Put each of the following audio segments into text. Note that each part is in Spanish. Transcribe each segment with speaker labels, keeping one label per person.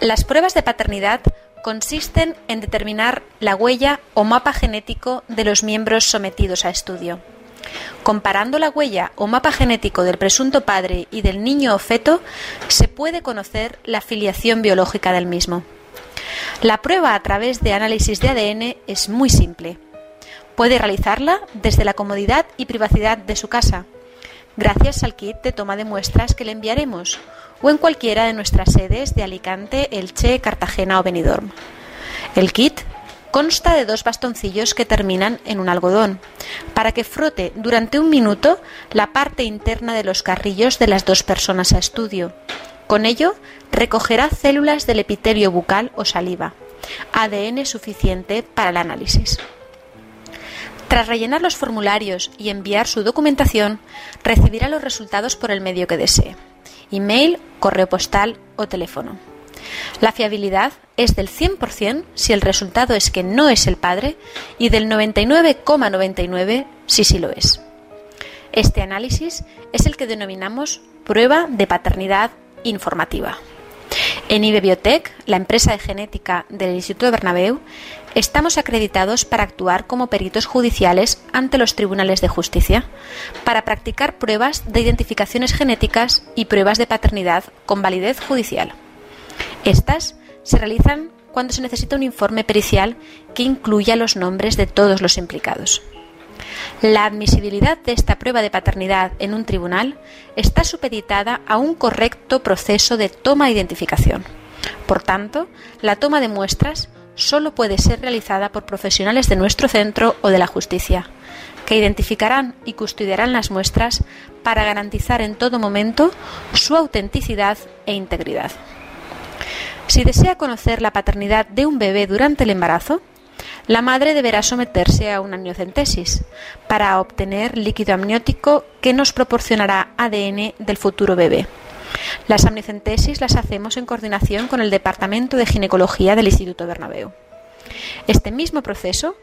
Speaker 1: Las pruebas de paternidad consisten en determinar la huella o mapa genético de los miembros sometidos a estudio. Comparando la huella o mapa genético del presunto padre y del niño o feto, se puede conocer la filiación biológica del mismo. La prueba a través de análisis de ADN es muy simple. Puede realizarla desde la comodidad y privacidad de su casa, gracias al kit de toma de muestras que le enviaremos, o en cualquiera de nuestras sedes de Alicante, Elche, Cartagena o Benidorm. El kit consta de dos bastoncillos que terminan en un algodón, para que frote durante un minuto la parte interna de los carrillos de las dos personas a estudio. Con ello, recogerá células del epitelio bucal o saliva, ADN suficiente para el análisis. Tras rellenar los formularios y enviar su documentación, recibirá los resultados por el medio que desee email, correo postal o teléfono. La fiabilidad es del 100% si el resultado es que no es el padre y del 99,99 si sí lo es. Este análisis es el que denominamos prueba de paternidad informativa. En IBBiotech, la empresa de genética del Instituto Bernabéu, estamos acreditados para actuar como peritos judiciales ante los tribunales de justicia, para practicar pruebas de identificaciones genéticas y pruebas de paternidad con validez judicial. Estas se realizan cuando se necesita un informe pericial que incluya los nombres de todos los implicados. La admisibilidad de esta prueba de paternidad en un tribunal está supeditada a un correcto proceso de toma de identificación. Por tanto, la toma de muestras solo puede ser realizada por profesionales de nuestro centro o de la justicia, que identificarán y custodiarán las muestras para garantizar en todo momento su autenticidad e integridad. Si desea conocer la paternidad de un bebé durante el embarazo, la madre deberá someterse a una amniocentesis para obtener líquido amniótico que nos proporcionará ADN del futuro bebé. Las amniocentesis las hacemos en coordinación con el Departamento de Ginecología del Instituto Bernabéu. Este mismo proceso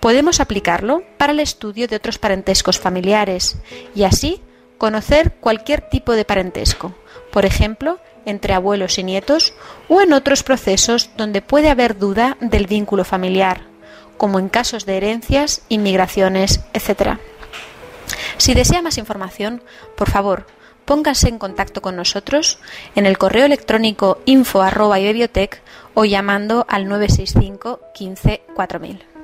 Speaker 1: podemos aplicarlo para el estudio de otros parentescos familiares y así conocer cualquier tipo de parentesco, por ejemplo, entre abuelos y nietos o en otros procesos donde puede haber duda del vínculo familiar, como en casos de herencias, inmigraciones, etc. Si desea más información, por favor, póngase en contacto con nosotros en el correo electrónico info o llamando al 965 15 4000.